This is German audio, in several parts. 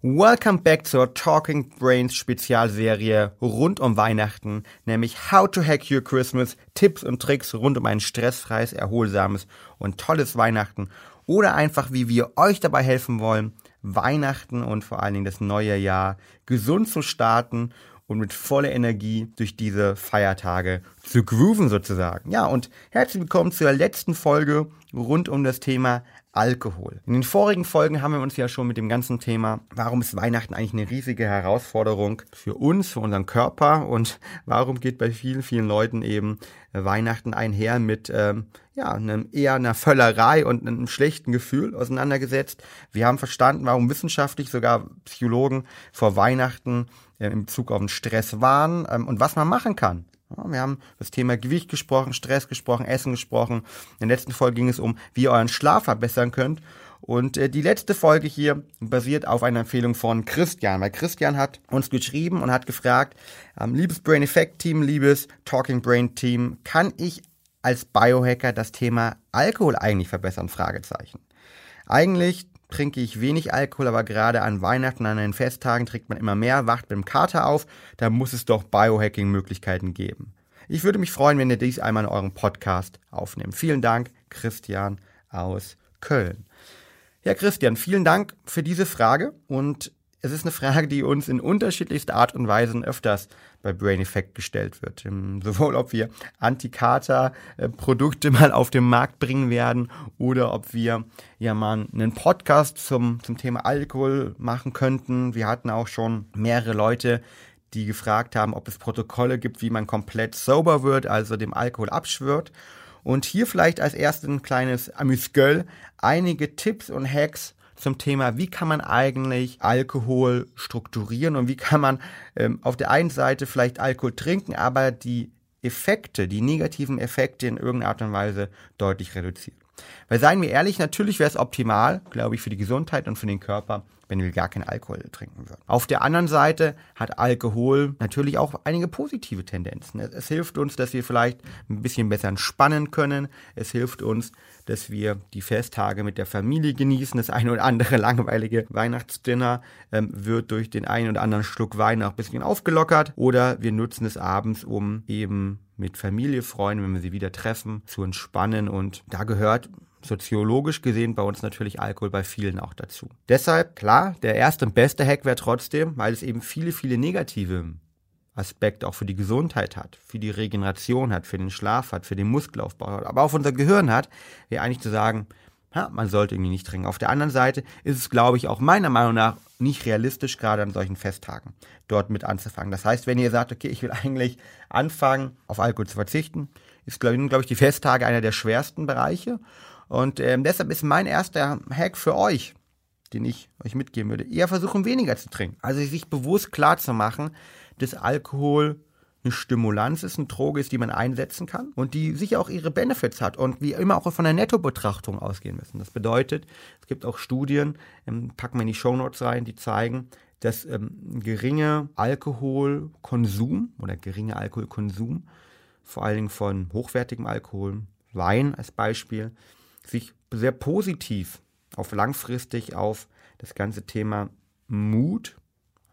Welcome back zur Talking Brains Spezialserie rund um Weihnachten, nämlich How to Hack Your Christmas, Tipps und Tricks rund um ein stressfreies, erholsames und tolles Weihnachten oder einfach wie wir euch dabei helfen wollen, Weihnachten und vor allen Dingen das neue Jahr gesund zu starten und mit voller Energie durch diese Feiertage zu grooven sozusagen. Ja, und herzlich willkommen zur letzten Folge rund um das Thema Alkohol. In den vorigen Folgen haben wir uns ja schon mit dem ganzen Thema, warum ist Weihnachten eigentlich eine riesige Herausforderung für uns, für unseren Körper und warum geht bei vielen, vielen Leuten eben Weihnachten einher mit ähm, ja, einem, eher einer Völlerei und einem schlechten Gefühl auseinandergesetzt. Wir haben verstanden, warum wissenschaftlich sogar Psychologen vor Weihnachten äh, in Bezug auf den Stress warnen ähm, und was man machen kann. Ja, wir haben das Thema Gewicht gesprochen, Stress gesprochen, Essen gesprochen. In der letzten Folge ging es um, wie ihr euren Schlaf verbessern könnt. Und äh, die letzte Folge hier basiert auf einer Empfehlung von Christian, weil Christian hat uns geschrieben und hat gefragt, ähm, liebes Brain Effect Team, liebes Talking Brain Team, kann ich als Biohacker das Thema Alkohol eigentlich verbessern? Fragezeichen. Eigentlich trinke ich wenig Alkohol, aber gerade an Weihnachten, an den Festtagen trinkt man immer mehr, wacht mit dem Kater auf, da muss es doch Biohacking-Möglichkeiten geben. Ich würde mich freuen, wenn ihr dies einmal in eurem Podcast aufnehmt. Vielen Dank, Christian aus Köln. Ja, Christian, vielen Dank für diese Frage und es ist eine Frage, die uns in unterschiedlichster Art und Weise öfters bei Brain Effect gestellt wird. Ähm, sowohl ob wir Antikata-Produkte mal auf den Markt bringen werden oder ob wir ja mal einen Podcast zum, zum Thema Alkohol machen könnten. Wir hatten auch schon mehrere Leute, die gefragt haben, ob es Protokolle gibt, wie man komplett sober wird, also dem Alkohol abschwört. Und hier vielleicht als erstes ein kleines Amüsgöl, einige Tipps und Hacks, zum Thema, wie kann man eigentlich Alkohol strukturieren und wie kann man ähm, auf der einen Seite vielleicht Alkohol trinken, aber die Effekte, die negativen Effekte in irgendeiner Art und Weise deutlich reduzieren. Weil seien wir ehrlich, natürlich wäre es optimal, glaube ich, für die Gesundheit und für den Körper, wenn wir gar keinen Alkohol trinken würden. Auf der anderen Seite hat Alkohol natürlich auch einige positive Tendenzen. Es, es, hilft uns, dass wir vielleicht ein bisschen besser entspannen können. Es hilft uns, dass wir die Festtage mit der Familie genießen. Das eine oder andere langweilige Weihnachtsdinner ähm, wird durch den einen oder anderen Schluck Wein auch ein bisschen aufgelockert. Oder wir nutzen es abends, um eben mit Familie, Freunden, wenn wir sie wieder treffen, zu entspannen. Und da gehört soziologisch gesehen bei uns natürlich Alkohol bei vielen auch dazu. Deshalb, klar, der erste und beste Hack wäre trotzdem, weil es eben viele, viele negative Aspekte auch für die Gesundheit hat, für die Regeneration hat, für den Schlaf hat, für den Muskelaufbau hat, aber auch für unser Gehirn hat, wäre eigentlich zu sagen, ja, man sollte irgendwie nicht trinken. Auf der anderen Seite ist es, glaube ich, auch meiner Meinung nach nicht realistisch, gerade an solchen Festtagen dort mit anzufangen. Das heißt, wenn ihr sagt, okay, ich will eigentlich anfangen, auf Alkohol zu verzichten, ist, glaube ich, die Festtage einer der schwersten Bereiche. Und ähm, deshalb ist mein erster Hack für euch, den ich euch mitgeben würde, eher versuchen, weniger zu trinken. Also sich bewusst klar zu machen, dass Alkohol eine Stimulanz ist, eine Droge ist, die man einsetzen kann und die sicher auch ihre Benefits hat und wie immer auch von der Nettobetrachtung ausgehen müssen. Das bedeutet, es gibt auch Studien, ähm, packen wir in die Show Notes rein, die zeigen, dass ähm, geringe Alkoholkonsum oder geringe Alkoholkonsum, vor allen Dingen von hochwertigem Alkohol, Wein als Beispiel, sich sehr positiv auf langfristig auf das ganze Thema Mut,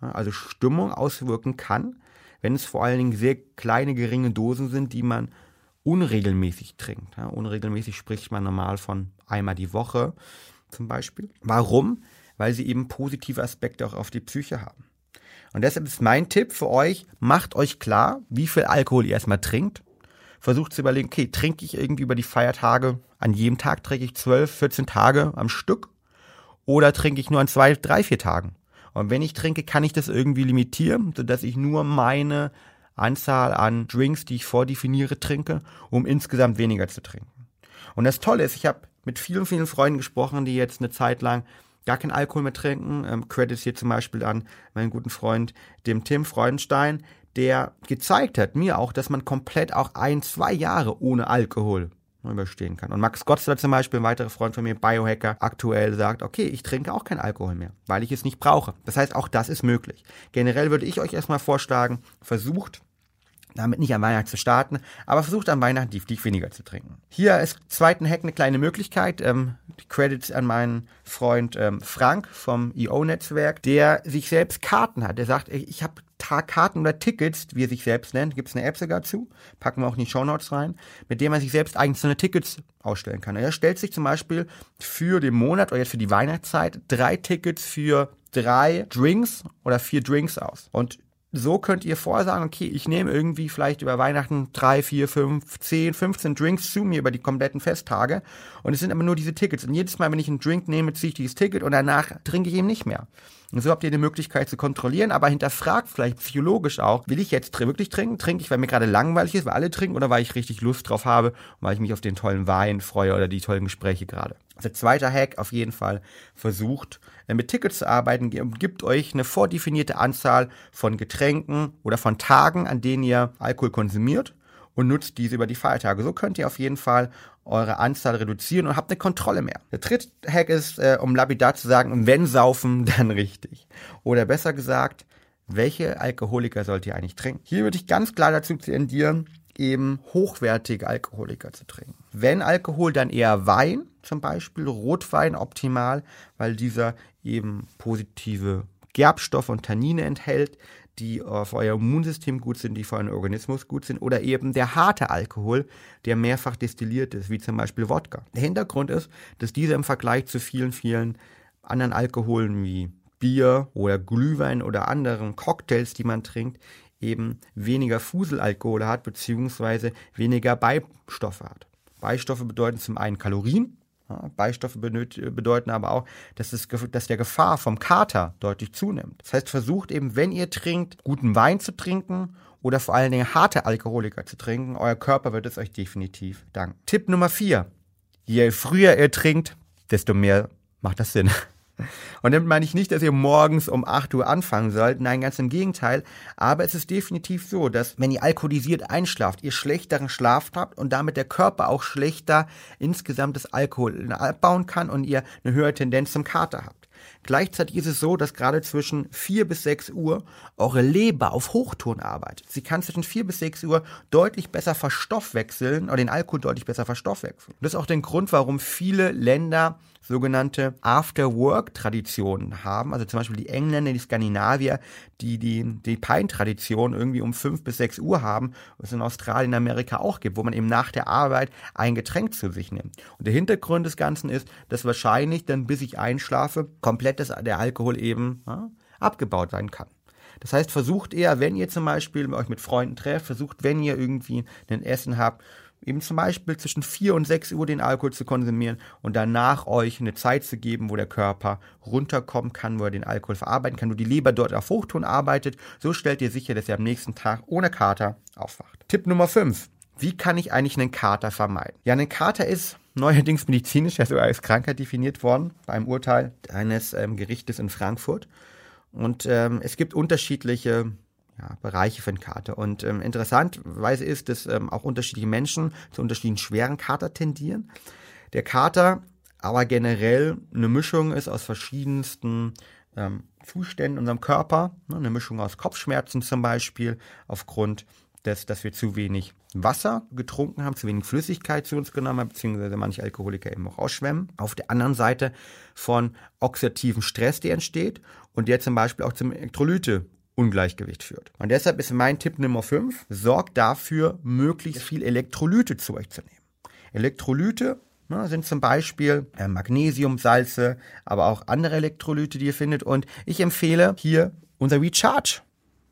also Stimmung auswirken kann, wenn es vor allen Dingen sehr kleine, geringe Dosen sind, die man unregelmäßig trinkt. unregelmäßig spricht man normal von einmal die Woche zum Beispiel. Warum? Weil sie eben positive Aspekte auch auf die Psyche haben. Und deshalb ist mein Tipp für euch, macht euch klar, wie viel Alkohol ihr erstmal trinkt versucht zu überlegen, okay, trinke ich irgendwie über die Feiertage, an jedem Tag trinke ich 12, 14 Tage am Stück oder trinke ich nur an zwei, drei, vier Tagen? Und wenn ich trinke, kann ich das irgendwie limitieren, sodass ich nur meine Anzahl an Drinks, die ich vordefiniere, trinke, um insgesamt weniger zu trinken. Und das Tolle ist, ich habe mit vielen, vielen Freunden gesprochen, die jetzt eine Zeit lang gar keinen Alkohol mehr trinken. Ähm, Credits hier zum Beispiel an meinen guten Freund, dem Tim Freudenstein, der gezeigt hat, mir auch, dass man komplett auch ein, zwei Jahre ohne Alkohol überstehen kann. Und Max Gotzler zum Beispiel, ein weiterer Freund von mir, Biohacker, aktuell sagt, okay, ich trinke auch keinen Alkohol mehr, weil ich es nicht brauche. Das heißt, auch das ist möglich. Generell würde ich euch erstmal vorschlagen, versucht damit nicht an Weihnachten zu starten, aber versucht an Weihnachten definitiv weniger zu trinken. Hier ist zweiten Hack eine kleine Möglichkeit. Ähm, Credits an meinen Freund ähm, Frank vom EO-Netzwerk, der sich selbst Karten hat. Der sagt, ich habe Karten oder Tickets, wie er sich selbst nennt, gibt es eine App sogar zu, packen wir auch in die Show Notes rein, mit dem er sich selbst einzelne Tickets ausstellen kann. Er stellt sich zum Beispiel für den Monat oder jetzt für die Weihnachtszeit drei Tickets für drei Drinks oder vier Drinks aus. Und so könnt ihr vorher sagen, okay, ich nehme irgendwie vielleicht über Weihnachten drei, vier, fünf, zehn, 15 Drinks zu mir über die kompletten Festtage. Und es sind aber nur diese Tickets. Und jedes Mal, wenn ich einen Drink nehme, ziehe ich dieses Ticket und danach trinke ich eben nicht mehr. So habt ihr die Möglichkeit zu kontrollieren, aber hinterfragt vielleicht psychologisch auch, will ich jetzt wirklich trinken? Trinke ich, weil mir gerade langweilig ist, weil alle trinken oder weil ich richtig Lust drauf habe und weil ich mich auf den tollen Wein freue oder die tollen Gespräche gerade. Der zweite Hack auf jeden Fall versucht, äh, mit Tickets zu arbeiten, gibt euch eine vordefinierte Anzahl von Getränken oder von Tagen, an denen ihr Alkohol konsumiert und nutzt diese über die Feiertage. So könnt ihr auf jeden Fall eure Anzahl reduzieren und habt eine Kontrolle mehr. Der dritte Hack ist, äh, um lapidar zu sagen, wenn saufen, dann richtig. Oder besser gesagt, welche Alkoholiker sollt ihr eigentlich trinken? Hier würde ich ganz klar dazu tendieren, eben hochwertige Alkoholiker zu trinken. Wenn Alkohol, dann eher Wein, zum Beispiel Rotwein optimal, weil dieser eben positive Gerbstoffe und Tannine enthält, die für euer Immunsystem gut sind, die für euren Organismus gut sind, oder eben der harte Alkohol, der mehrfach destilliert ist, wie zum Beispiel Wodka. Der Hintergrund ist, dass dieser im Vergleich zu vielen, vielen anderen Alkoholen wie Bier oder Glühwein oder anderen Cocktails, die man trinkt, eben weniger Fuselalkohol hat, beziehungsweise weniger Beistoffe hat. Beistoffe bedeuten zum einen Kalorien, Beistoffe bedeuten aber auch, dass, es, dass der Gefahr vom Kater deutlich zunimmt. Das heißt, versucht eben, wenn ihr trinkt, guten Wein zu trinken oder vor allen Dingen harte Alkoholiker zu trinken. Euer Körper wird es euch definitiv danken. Tipp Nummer vier. Je früher ihr trinkt, desto mehr macht das Sinn. Und damit meine ich nicht, dass ihr morgens um 8 Uhr anfangen sollt. Nein, ganz im Gegenteil. Aber es ist definitiv so, dass wenn ihr alkoholisiert einschlaft, ihr schlechteren Schlaf habt und damit der Körper auch schlechter insgesamt das Alkohol abbauen kann und ihr eine höhere Tendenz zum Kater habt. Gleichzeitig ist es so, dass gerade zwischen 4 bis 6 Uhr eure Leber auf Hochton arbeitet. Sie kann zwischen 4 bis 6 Uhr deutlich besser verstoffwechseln oder den Alkohol deutlich besser verstoffwechseln. Das ist auch der Grund, warum viele Länder sogenannte After-Work-Traditionen haben. Also zum Beispiel die Engländer, die Skandinavier, die die, die Pine-Tradition irgendwie um 5 bis 6 Uhr haben, was es in Australien, Amerika auch gibt, wo man eben nach der Arbeit ein Getränk zu sich nimmt. Und der Hintergrund des Ganzen ist, dass wahrscheinlich dann, bis ich einschlafe, komplett das, der Alkohol eben ja, abgebaut sein kann. Das heißt, versucht eher, wenn ihr zum Beispiel euch mit Freunden trefft, versucht, wenn ihr irgendwie ein Essen habt, eben zum Beispiel zwischen 4 und 6 Uhr den Alkohol zu konsumieren und danach euch eine Zeit zu geben, wo der Körper runterkommen kann, wo er den Alkohol verarbeiten kann, wo die Leber dort auf Hochton arbeitet. So stellt ihr sicher, dass ihr am nächsten Tag ohne Kater aufwacht. Tipp Nummer 5. Wie kann ich eigentlich einen Kater vermeiden? Ja, ein Kater ist neuerdings medizinisch sogar als Krankheit definiert worden beim Urteil eines ähm, Gerichtes in Frankfurt. Und ähm, es gibt unterschiedliche ja, Bereiche für einen Kater. Und ähm, interessanterweise ist, dass ähm, auch unterschiedliche Menschen zu unterschiedlichen schweren Kater tendieren. Der Kater aber generell eine Mischung ist aus verschiedensten ähm, Zuständen in unserem Körper. Ne, eine Mischung aus Kopfschmerzen zum Beispiel, aufgrund des, dass wir zu wenig Wasser getrunken haben, zu wenig Flüssigkeit zu uns genommen haben, beziehungsweise manche Alkoholiker eben auch ausschwemmen. Auf der anderen Seite von oxidativen Stress, der entsteht und der zum Beispiel auch zum Elektrolyte Ungleichgewicht führt. Und deshalb ist mein Tipp Nummer 5, sorgt dafür, möglichst viel Elektrolyte zu euch zu nehmen. Elektrolyte ne, sind zum Beispiel äh, Magnesium, Salze, aber auch andere Elektrolyte, die ihr findet. Und ich empfehle hier unser Recharge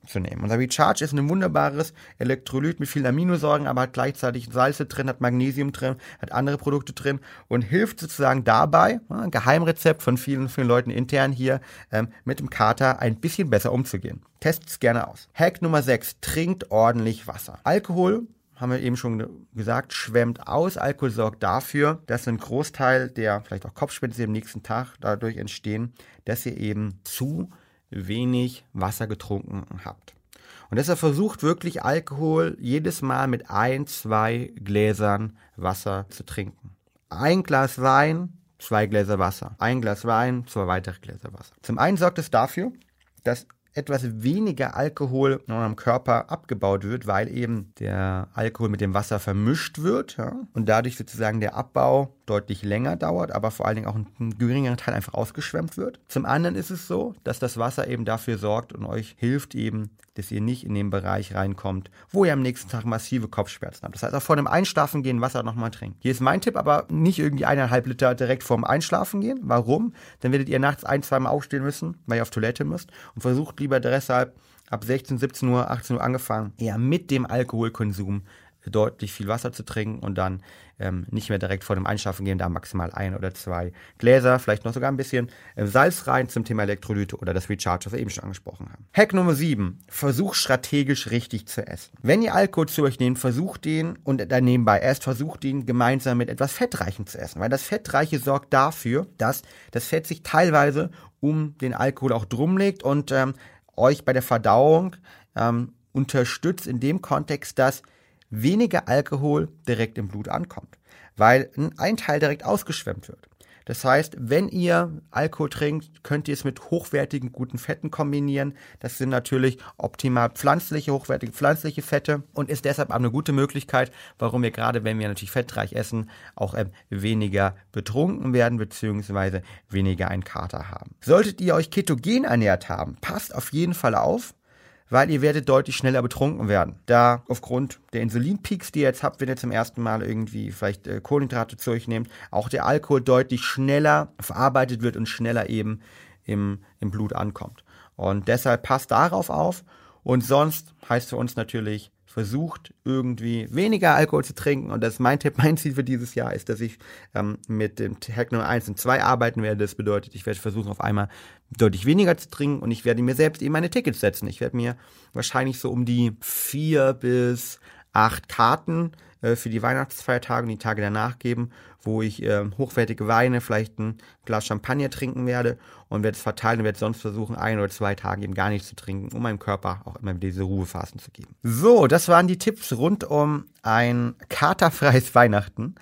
zu nehmen. Unser Recharge ist ein wunderbares Elektrolyt mit vielen Aminosäuren, aber hat gleichzeitig Salze drin, hat Magnesium drin, hat andere Produkte drin und hilft sozusagen dabei, ein Geheimrezept von vielen, vielen Leuten intern hier, ähm, mit dem Kater ein bisschen besser umzugehen. Testet es gerne aus. Hack Nummer 6, trinkt ordentlich Wasser. Alkohol haben wir eben schon gesagt, schwemmt aus. Alkohol sorgt dafür, dass ein Großteil der vielleicht auch Kopfschmerzen am nächsten Tag dadurch entstehen, dass ihr eben zu wenig Wasser getrunken habt. Und deshalb versucht wirklich Alkohol jedes Mal mit ein, zwei Gläsern Wasser zu trinken. Ein Glas Wein, zwei Gläser Wasser. Ein Glas Wein, zwei weitere Gläser Wasser. Zum einen sorgt es dafür, dass etwas weniger Alkohol in eurem Körper abgebaut wird, weil eben der Alkohol mit dem Wasser vermischt wird ja, und dadurch sozusagen der Abbau deutlich länger dauert, aber vor allen Dingen auch ein geringerer Teil einfach ausgeschwemmt wird. Zum anderen ist es so, dass das Wasser eben dafür sorgt und euch hilft eben, dass ihr nicht in den Bereich reinkommt, wo ihr am nächsten Tag massive Kopfschmerzen habt. Das heißt, auch vor dem Einschlafen gehen Wasser nochmal trinken. Hier ist mein Tipp, aber nicht irgendwie eineinhalb Liter direkt vorm Einschlafen gehen. Warum? Dann werdet ihr nachts ein, zweimal aufstehen müssen, weil ihr auf Toilette müsst und versucht lieber deshalb ab 16, 17 Uhr, 18 Uhr angefangen, eher mit dem Alkoholkonsum deutlich viel Wasser zu trinken und dann ähm, nicht mehr direkt vor dem Einschlafen gehen, da maximal ein oder zwei Gläser, vielleicht noch sogar ein bisschen äh, Salz rein zum Thema Elektrolyte oder das Recharge, was wir eben schon angesprochen haben. Hack Nummer 7. Versuch strategisch richtig zu essen. Wenn ihr Alkohol zu euch nehmt, versucht den und dann nebenbei erst versucht ihn gemeinsam mit etwas Fettreichem zu essen, weil das Fettreiche sorgt dafür, dass das Fett sich teilweise um den Alkohol auch drum legt und ähm, euch bei der Verdauung ähm, unterstützt in dem Kontext, dass weniger Alkohol direkt im Blut ankommt, weil ein Teil direkt ausgeschwemmt wird. Das heißt, wenn ihr Alkohol trinkt, könnt ihr es mit hochwertigen, guten Fetten kombinieren. Das sind natürlich optimal pflanzliche, hochwertige pflanzliche Fette und ist deshalb auch eine gute Möglichkeit, warum wir gerade, wenn wir natürlich fettreich essen, auch ähm, weniger betrunken werden bzw. weniger einen Kater haben. Solltet ihr euch ketogen ernährt haben, passt auf jeden Fall auf, weil ihr werdet deutlich schneller betrunken werden. Da aufgrund der Insulinpeaks, die ihr jetzt habt, wenn ihr zum ersten Mal irgendwie vielleicht äh, Kohlenhydrate zu euch nehmt, auch der Alkohol deutlich schneller verarbeitet wird und schneller eben im, im Blut ankommt. Und deshalb passt darauf auf. Und sonst heißt für uns natürlich versucht, irgendwie weniger Alkohol zu trinken. Und das ist mein Tipp, mein Ziel für dieses Jahr ist, dass ich ähm, mit dem Hack Nummer 1 und 2 arbeiten werde. Das bedeutet, ich werde versuchen, auf einmal deutlich weniger zu trinken und ich werde mir selbst eben meine Tickets setzen. Ich werde mir wahrscheinlich so um die vier bis acht Karten äh, für die Weihnachtsfeiertage und die Tage danach geben, wo ich äh, hochwertige Weine, vielleicht ein Glas Champagner trinken werde und werde es verteilen und werde sonst versuchen, ein oder zwei Tage eben gar nichts zu trinken, um meinem Körper auch immer diese Ruhephasen zu geben. So, das waren die Tipps rund um ein katerfreies Weihnachten.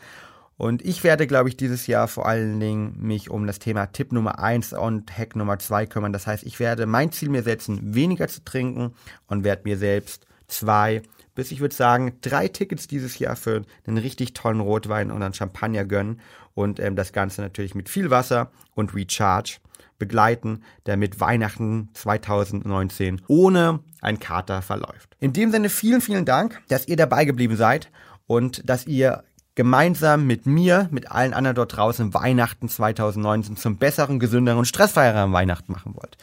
Und ich werde, glaube ich, dieses Jahr vor allen Dingen mich um das Thema Tipp Nummer eins und Hack Nummer zwei kümmern. Das heißt, ich werde mein Ziel mir setzen, weniger zu trinken und werde mir selbst zwei bis ich würde sagen drei Tickets dieses Jahr für einen richtig tollen Rotwein und einen Champagner gönnen und ähm, das Ganze natürlich mit viel Wasser und Recharge begleiten, damit Weihnachten 2019 ohne ein Kater verläuft. In dem Sinne vielen, vielen Dank, dass ihr dabei geblieben seid und dass ihr gemeinsam mit mir, mit allen anderen dort draußen Weihnachten 2019 zum besseren, gesünderen und stressfreieren Weihnachten machen wollt.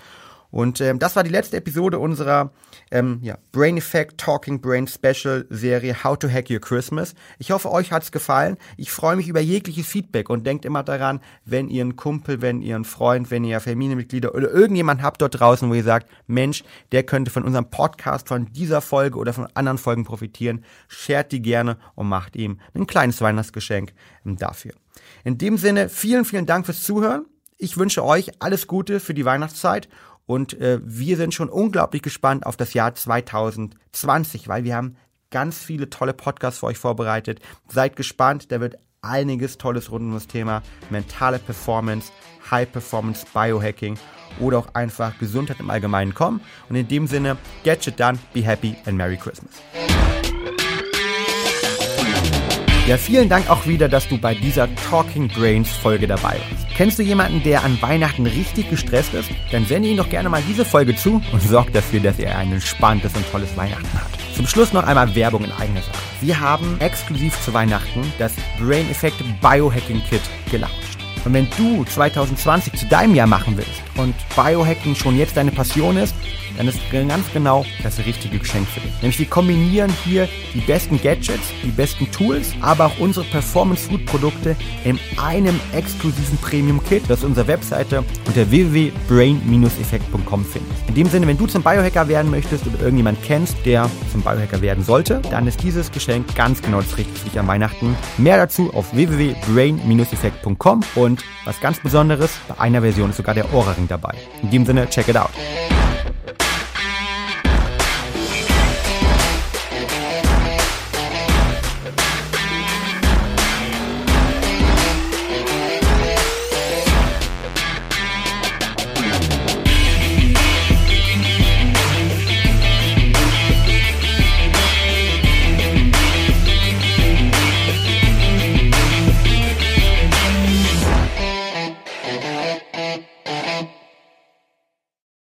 Und ähm, das war die letzte Episode unserer ähm, ja, Brain Effect Talking Brain Special Serie How to Hack Your Christmas. Ich hoffe, euch hat's gefallen. Ich freue mich über jegliches Feedback und denkt immer daran, wenn ihr einen Kumpel, wenn ihr einen Freund, wenn ihr Familienmitglieder oder irgendjemand habt dort draußen, wo ihr sagt, Mensch, der könnte von unserem Podcast, von dieser Folge oder von anderen Folgen profitieren, shared die gerne und macht ihm ein kleines Weihnachtsgeschenk ähm, dafür. In dem Sinne, vielen, vielen Dank fürs Zuhören. Ich wünsche euch alles Gute für die Weihnachtszeit und äh, wir sind schon unglaublich gespannt auf das Jahr 2020, weil wir haben ganz viele tolle Podcasts für euch vorbereitet. Seid gespannt, da wird einiges Tolles rund um das Thema mentale Performance, High Performance Biohacking oder auch einfach Gesundheit im Allgemeinen kommen. Und in dem Sinne, get shit done, be happy and Merry Christmas. Ja, vielen Dank auch wieder, dass du bei dieser Talking Brains Folge dabei warst. Kennst du jemanden, der an Weihnachten richtig gestresst ist? Dann sende ihn doch gerne mal diese Folge zu und sorg dafür, dass er ein entspanntes und tolles Weihnachten hat. Zum Schluss noch einmal Werbung in eigener Sache. Wir haben exklusiv zu Weihnachten das Brain Effect Biohacking Kit gelauncht. Und wenn du 2020 zu deinem Jahr machen willst und Biohacking schon jetzt deine Passion ist, dann ist ganz genau das richtige Geschenk für dich. Nämlich wir kombinieren hier die besten Gadgets, die besten Tools, aber auch unsere Performance Food Produkte in einem exklusiven Premium Kit, das unsere Webseite unter www.brain-effekt.com findest. In dem Sinne, wenn du zum Biohacker werden möchtest oder irgendjemand kennst, der zum Biohacker werden sollte, dann ist dieses Geschenk ganz genau das Richtige für dich an Weihnachten. Mehr dazu auf www.brain-effekt.com und was ganz Besonderes, bei einer Version ist sogar der Ohrring dabei. In dem Sinne, check it out.